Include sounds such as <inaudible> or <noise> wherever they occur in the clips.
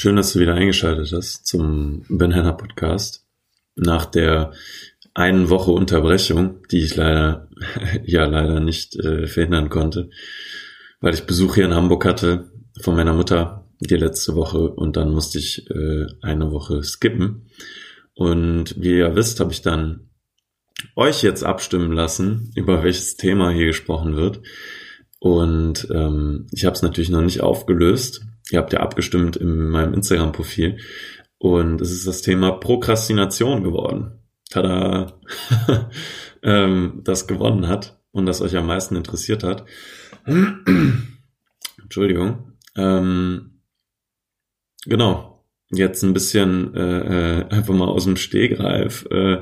Schön, dass du wieder eingeschaltet hast zum Banana Podcast. Nach der einen Woche Unterbrechung, die ich leider, <laughs> ja, leider nicht äh, verhindern konnte, weil ich Besuch hier in Hamburg hatte von meiner Mutter die letzte Woche und dann musste ich äh, eine Woche skippen. Und wie ihr wisst, habe ich dann euch jetzt abstimmen lassen, über welches Thema hier gesprochen wird. Und ähm, ich habe es natürlich noch nicht aufgelöst. Ihr habt ja abgestimmt in meinem Instagram-Profil. Und es ist das Thema Prokrastination geworden. Tada! <laughs> ähm, das gewonnen hat und das euch am meisten interessiert hat. <clears throat> Entschuldigung. Ähm, genau. Jetzt ein bisschen äh, äh, einfach mal aus dem Stegreif, äh,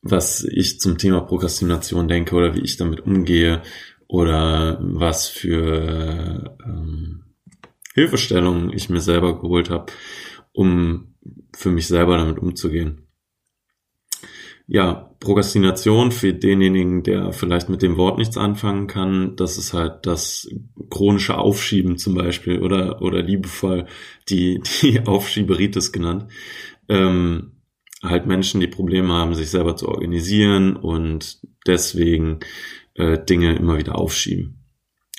was ich zum Thema Prokrastination denke oder wie ich damit umgehe oder was für ähm, Hilfestellungen ich mir selber geholt habe, um für mich selber damit umzugehen. Ja, Prokrastination für denjenigen, der vielleicht mit dem Wort nichts anfangen kann, das ist halt das chronische Aufschieben zum Beispiel oder, oder liebevoll die, die <laughs> Aufschieberitis genannt. Ähm, halt Menschen, die Probleme haben, sich selber zu organisieren und deswegen äh, Dinge immer wieder aufschieben.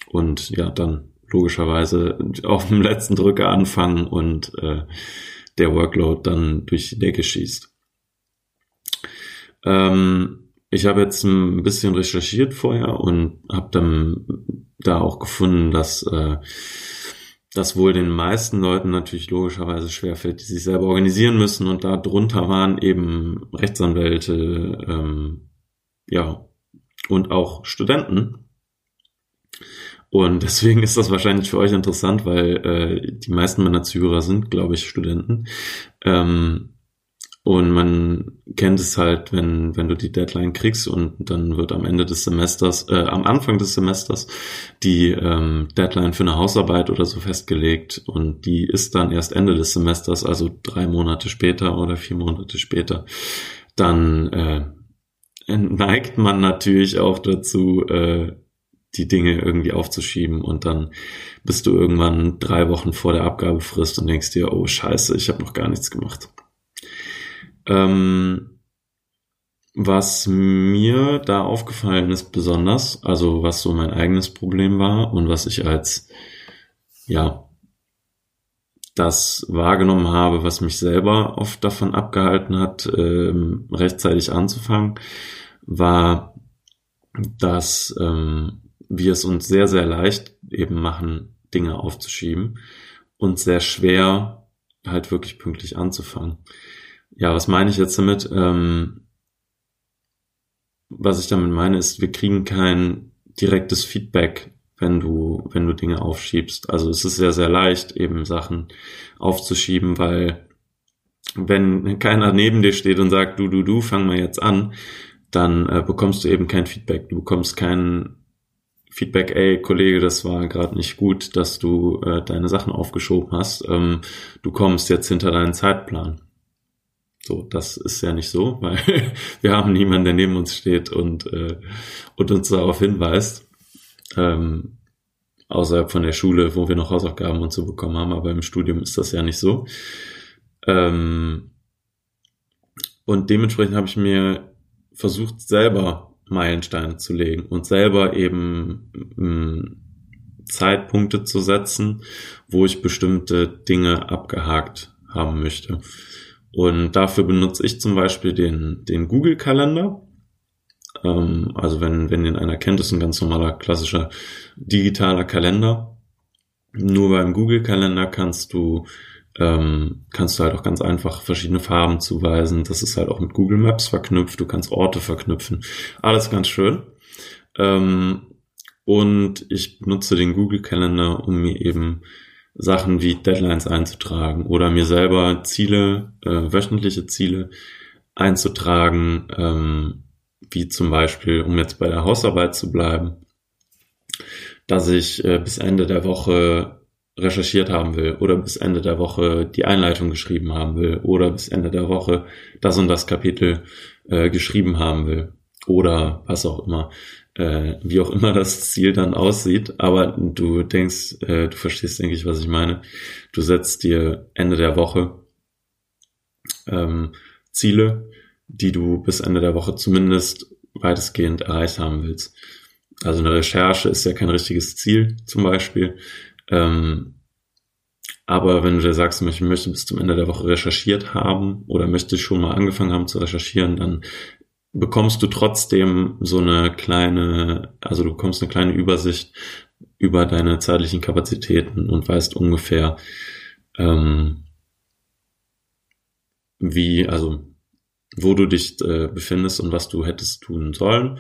Und ja, dann logischerweise auf dem letzten Drücker anfangen und äh, der Workload dann durch die Decke schießt. Ähm, ich habe jetzt ein bisschen recherchiert vorher und habe dann da auch gefunden, dass äh, das wohl den meisten Leuten natürlich logischerweise schwerfällt, die sich selber organisieren müssen und da drunter waren eben Rechtsanwälte, ähm, ja, und auch Studenten. Und deswegen ist das wahrscheinlich für euch interessant, weil äh, die meisten meiner Zuhörer sind, glaube ich, Studenten. Ähm, und man kennt es halt, wenn, wenn du die Deadline kriegst und dann wird am Ende des Semesters, äh, am Anfang des Semesters die ähm, Deadline für eine Hausarbeit oder so festgelegt und die ist dann erst Ende des Semesters, also drei Monate später oder vier Monate später. Dann äh, neigt man natürlich auch dazu, äh, die Dinge irgendwie aufzuschieben und dann bist du irgendwann drei Wochen vor der Abgabefrist und denkst dir, oh scheiße, ich habe noch gar nichts gemacht. Ähm, was mir da aufgefallen ist besonders, also was so mein eigenes Problem war und was ich als, ja, das wahrgenommen habe, was mich selber oft davon abgehalten hat, ähm, rechtzeitig anzufangen, war, dass ähm, wir es uns sehr, sehr leicht eben machen, Dinge aufzuschieben und sehr schwer halt wirklich pünktlich anzufangen. Ja, was meine ich jetzt damit? Ähm, was ich damit meine, ist, wir kriegen kein direktes Feedback, wenn du, wenn du Dinge aufschiebst. Also es ist sehr, sehr leicht, eben Sachen aufzuschieben, weil wenn keiner neben dir steht und sagt, du, du, du, fang mal jetzt an, dann äh, bekommst du eben kein Feedback. Du bekommst kein Feedback, ey, Kollege, das war gerade nicht gut, dass du äh, deine Sachen aufgeschoben hast. Ähm, du kommst jetzt hinter deinen Zeitplan. So, das ist ja nicht so, <laughs> weil wir haben niemanden, der neben uns steht und, äh, und uns darauf hinweist. Ähm, außerhalb von der Schule, wo wir noch Hausaufgaben und so bekommen haben, aber im Studium ist das ja nicht so. Ähm, und dementsprechend habe ich mir versucht, selber Meilensteine zu legen und selber eben mm, Zeitpunkte zu setzen, wo ich bestimmte Dinge abgehakt haben möchte. Und dafür benutze ich zum Beispiel den, den Google-Kalender. Ähm, also wenn, wenn den einer kennt, ist ein ganz normaler, klassischer digitaler Kalender. Nur beim Google-Kalender kannst du ähm, kannst du halt auch ganz einfach verschiedene Farben zuweisen. Das ist halt auch mit Google Maps verknüpft. Du kannst Orte verknüpfen. Alles ganz schön. Ähm, und ich benutze den Google Kalender, um mir eben Sachen wie Deadlines einzutragen oder mir selber Ziele, äh, wöchentliche Ziele einzutragen, ähm, wie zum Beispiel, um jetzt bei der Hausarbeit zu bleiben, dass ich äh, bis Ende der Woche recherchiert haben will oder bis Ende der Woche die Einleitung geschrieben haben will oder bis Ende der Woche das und das Kapitel äh, geschrieben haben will oder was auch immer. äh, wie auch immer das Ziel dann aussieht, aber du denkst, äh, du verstehst, denke ich, was ich meine. Du setzt dir Ende der Woche ähm, Ziele, die du bis Ende der Woche zumindest weitestgehend erreicht haben willst. Also eine Recherche ist ja kein richtiges Ziel zum Beispiel. Ähm, aber wenn du dir sagst, ich möchte bis zum Ende der Woche recherchiert haben oder möchte schon mal angefangen haben zu recherchieren, dann bekommst du trotzdem so eine kleine, also du bekommst eine kleine Übersicht über deine zeitlichen Kapazitäten und weißt ungefähr, ähm, wie, also wo du dich äh, befindest und was du hättest tun sollen.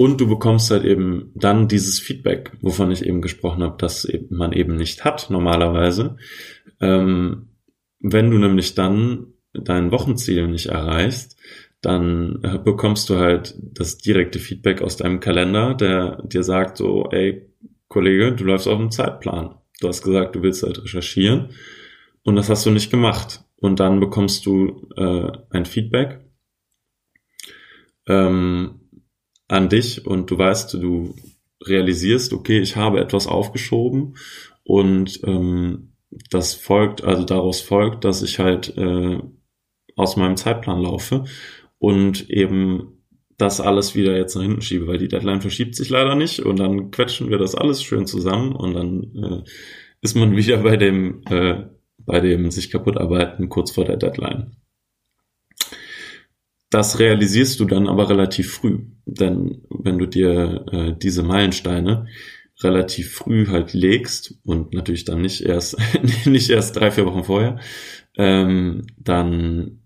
Und du bekommst halt eben dann dieses Feedback, wovon ich eben gesprochen habe, dass man eben nicht hat normalerweise. Ähm, wenn du nämlich dann dein Wochenziel nicht erreichst, dann bekommst du halt das direkte Feedback aus deinem Kalender, der dir sagt so, ey, Kollege, du läufst auf dem Zeitplan. Du hast gesagt, du willst halt recherchieren und das hast du nicht gemacht. Und dann bekommst du äh, ein Feedback ähm, an dich und du weißt, du realisierst, okay, ich habe etwas aufgeschoben und ähm, das folgt, also daraus folgt, dass ich halt äh, aus meinem Zeitplan laufe und eben das alles wieder jetzt nach hinten schiebe, weil die Deadline verschiebt sich leider nicht und dann quetschen wir das alles schön zusammen und dann äh, ist man <laughs> wieder bei dem, äh, bei dem sich kaputt arbeiten kurz vor der Deadline. Das realisierst du dann aber relativ früh, denn wenn du dir äh, diese Meilensteine relativ früh halt legst und natürlich dann nicht erst <laughs> nicht erst drei vier Wochen vorher, ähm, dann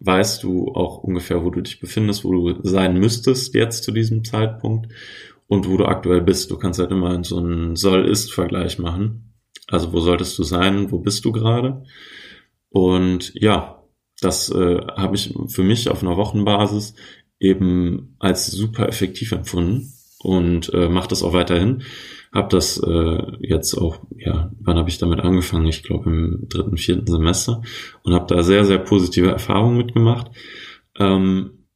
weißt du auch ungefähr, wo du dich befindest, wo du sein müsstest jetzt zu diesem Zeitpunkt und wo du aktuell bist. Du kannst halt immer so einen Soll-Ist-Vergleich machen. Also wo solltest du sein, wo bist du gerade? Und ja, das äh, habe ich für mich auf einer Wochenbasis eben als super effektiv empfunden und äh, mache das auch weiterhin. Habe das äh, jetzt auch, ja, wann habe ich damit angefangen? Ich glaube im dritten, vierten Semester und habe da sehr, sehr positive Erfahrungen mitgemacht. Ähm,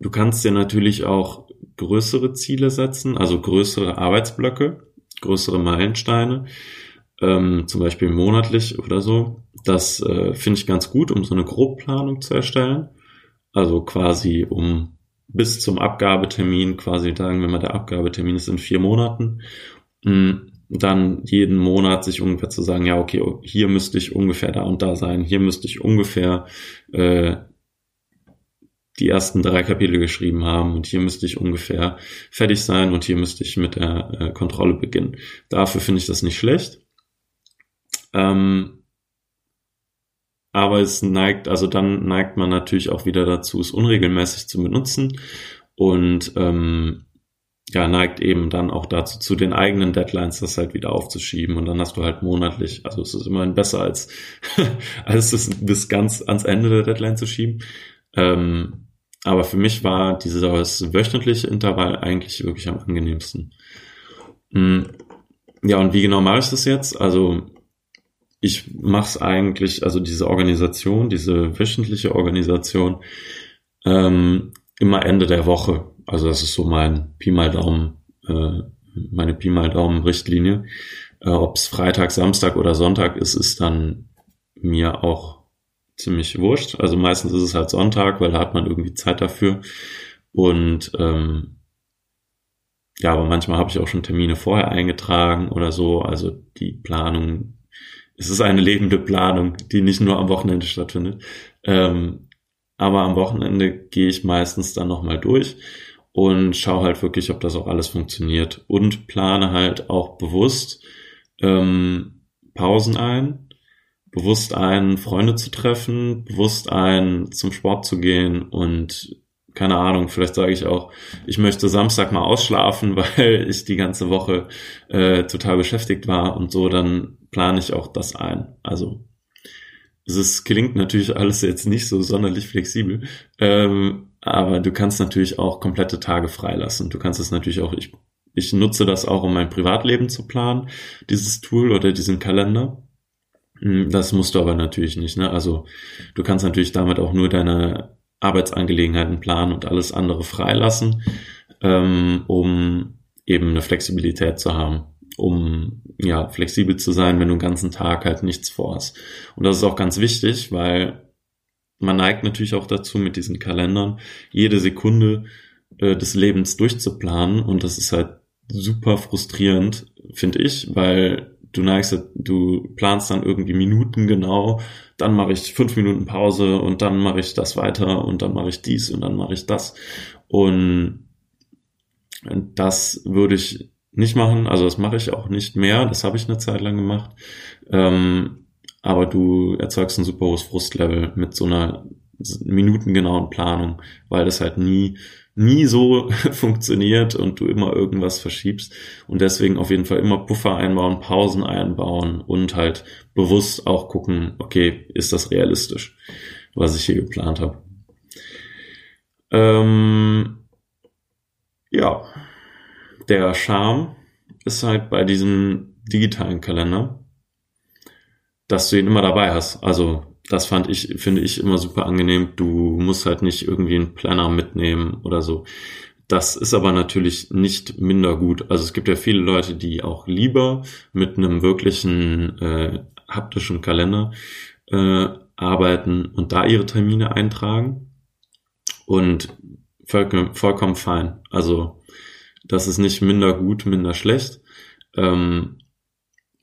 du kannst dir natürlich auch größere Ziele setzen, also größere Arbeitsblöcke, größere Meilensteine, ähm, zum Beispiel monatlich oder so. Das äh, finde ich ganz gut, um so eine Grobplanung zu erstellen. Also quasi um bis zum Abgabetermin quasi sagen, wenn man der Abgabetermin ist in vier Monaten, mm, dann jeden Monat sich ungefähr zu sagen, ja, okay, hier müsste ich ungefähr da und da sein, hier müsste ich ungefähr äh, die ersten drei Kapitel geschrieben haben und hier müsste ich ungefähr fertig sein und hier müsste ich mit der äh, Kontrolle beginnen. Dafür finde ich das nicht schlecht. Ähm, aber es neigt, also dann neigt man natürlich auch wieder dazu, es unregelmäßig zu benutzen und ähm, ja, neigt eben dann auch dazu, zu den eigenen Deadlines das halt wieder aufzuschieben und dann hast du halt monatlich, also es ist immerhin besser als, <laughs> als es bis ganz ans Ende der Deadline zu schieben. Ähm, aber für mich war dieses wöchentliche Intervall eigentlich wirklich am angenehmsten. Mm, ja, und wie genau mache ich das jetzt? Also ich mache es eigentlich, also diese Organisation, diese wöchentliche Organisation, ähm, immer Ende der Woche. Also das ist so mein Pi mal Daumen, äh, meine Pi mal Daumen Richtlinie. Äh, Ob es Freitag, Samstag oder Sonntag ist, ist dann mir auch ziemlich wurscht. Also meistens ist es halt Sonntag, weil da hat man irgendwie Zeit dafür. Und ähm, ja, aber manchmal habe ich auch schon Termine vorher eingetragen oder so. Also die Planung es ist eine lebende Planung, die nicht nur am Wochenende stattfindet. Ähm, aber am Wochenende gehe ich meistens dann nochmal durch und schaue halt wirklich, ob das auch alles funktioniert und plane halt auch bewusst ähm, Pausen ein, bewusst ein, Freunde zu treffen, bewusst ein, zum Sport zu gehen und keine Ahnung, vielleicht sage ich auch, ich möchte Samstag mal ausschlafen, <laughs> weil ich die ganze Woche äh, total beschäftigt war und so, dann plane ich auch das ein. Also es ist, klingt natürlich alles jetzt nicht so sonderlich flexibel, ähm, aber du kannst natürlich auch komplette Tage freilassen. Du kannst es natürlich auch, ich, ich nutze das auch, um mein Privatleben zu planen, dieses Tool oder diesen Kalender. Hm, das musst du aber natürlich nicht. Ne? Also du kannst natürlich damit auch nur deine Arbeitsangelegenheiten planen und alles andere freilassen, ähm, um eben eine Flexibilität zu haben, um ja flexibel zu sein, wenn du den ganzen Tag halt nichts vorhast. Und das ist auch ganz wichtig, weil man neigt natürlich auch dazu, mit diesen Kalendern jede Sekunde äh, des Lebens durchzuplanen. Und das ist halt super frustrierend, finde ich, weil du neigst, du planst dann irgendwie Minuten genau, dann mache ich fünf Minuten Pause und dann mache ich das weiter und dann mache ich dies und dann mache ich das. Und das würde ich nicht machen, also das mache ich auch nicht mehr, das habe ich eine Zeit lang gemacht, ähm, aber du erzeugst ein super hohes Frustlevel mit so einer minutengenauen Planung, weil das halt nie nie so <laughs> funktioniert und du immer irgendwas verschiebst. Und deswegen auf jeden Fall immer Puffer einbauen, Pausen einbauen und halt bewusst auch gucken, okay, ist das realistisch, was ich hier geplant habe. Ähm, ja, der Charme ist halt bei diesem digitalen Kalender, dass du ihn immer dabei hast. Also das fand ich, finde ich immer super angenehm. Du musst halt nicht irgendwie einen Planner mitnehmen oder so. Das ist aber natürlich nicht minder gut. Also es gibt ja viele Leute, die auch lieber mit einem wirklichen äh, haptischen Kalender äh, arbeiten und da ihre Termine eintragen. Und voll, vollkommen fein. Also das ist nicht minder gut, minder schlecht. Ähm,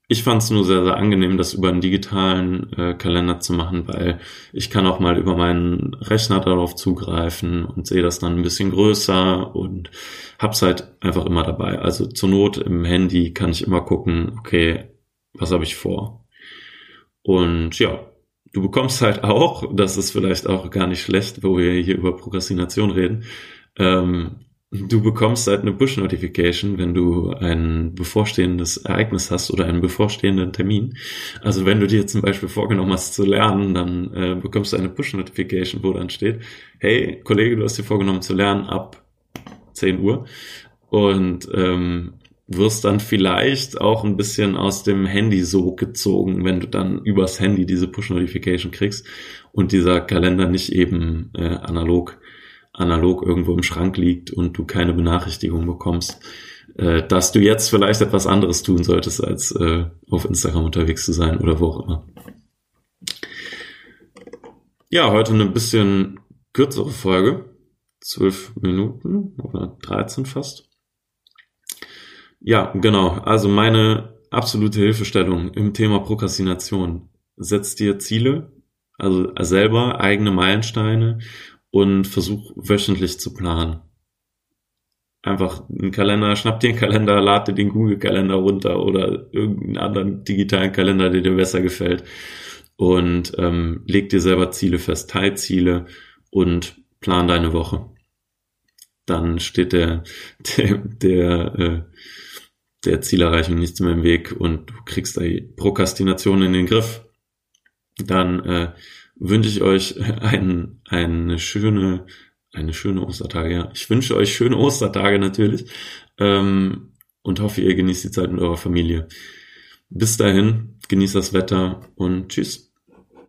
ich fand es nur sehr, sehr angenehm, das über einen digitalen äh, Kalender zu machen, weil ich kann auch mal über meinen Rechner darauf zugreifen und sehe das dann ein bisschen größer und hab's halt einfach immer dabei. Also zur Not im Handy kann ich immer gucken, okay, was habe ich vor? Und ja, du bekommst halt auch, das ist vielleicht auch gar nicht schlecht, wo wir hier über Prokrastination reden, ähm, Du bekommst halt eine Push-Notification, wenn du ein bevorstehendes Ereignis hast oder einen bevorstehenden Termin. Also wenn du dir zum Beispiel vorgenommen hast zu lernen, dann äh, bekommst du eine Push-Notification, wo dann steht, hey, Kollege, du hast dir vorgenommen zu lernen ab 10 Uhr und ähm, wirst dann vielleicht auch ein bisschen aus dem Handy so gezogen, wenn du dann übers Handy diese Push-Notification kriegst und dieser Kalender nicht eben äh, analog analog irgendwo im Schrank liegt und du keine Benachrichtigung bekommst, äh, dass du jetzt vielleicht etwas anderes tun solltest, als äh, auf Instagram unterwegs zu sein oder wo auch immer. Ja, heute eine bisschen kürzere Folge. Zwölf Minuten oder 13 fast. Ja, genau. Also meine absolute Hilfestellung im Thema Prokrastination. Setz dir Ziele, also selber eigene Meilensteine und versuch wöchentlich zu planen. Einfach einen Kalender, schnapp dir einen Kalender, lad dir den Google-Kalender runter oder irgendeinen anderen digitalen Kalender, der dir besser gefällt und ähm, leg dir selber Ziele fest, Teilziele und plan deine Woche. Dann steht der, der, der, äh, der Zielerreichung nichts mehr im Weg und du kriegst die Prokrastination in den Griff. Dann äh, wünsche ich euch ein, eine schöne, eine schöne Ostertage. Ja. Ich wünsche euch schöne Ostertage natürlich ähm, und hoffe, ihr genießt die Zeit mit eurer Familie. Bis dahin, genießt das Wetter und tschüss.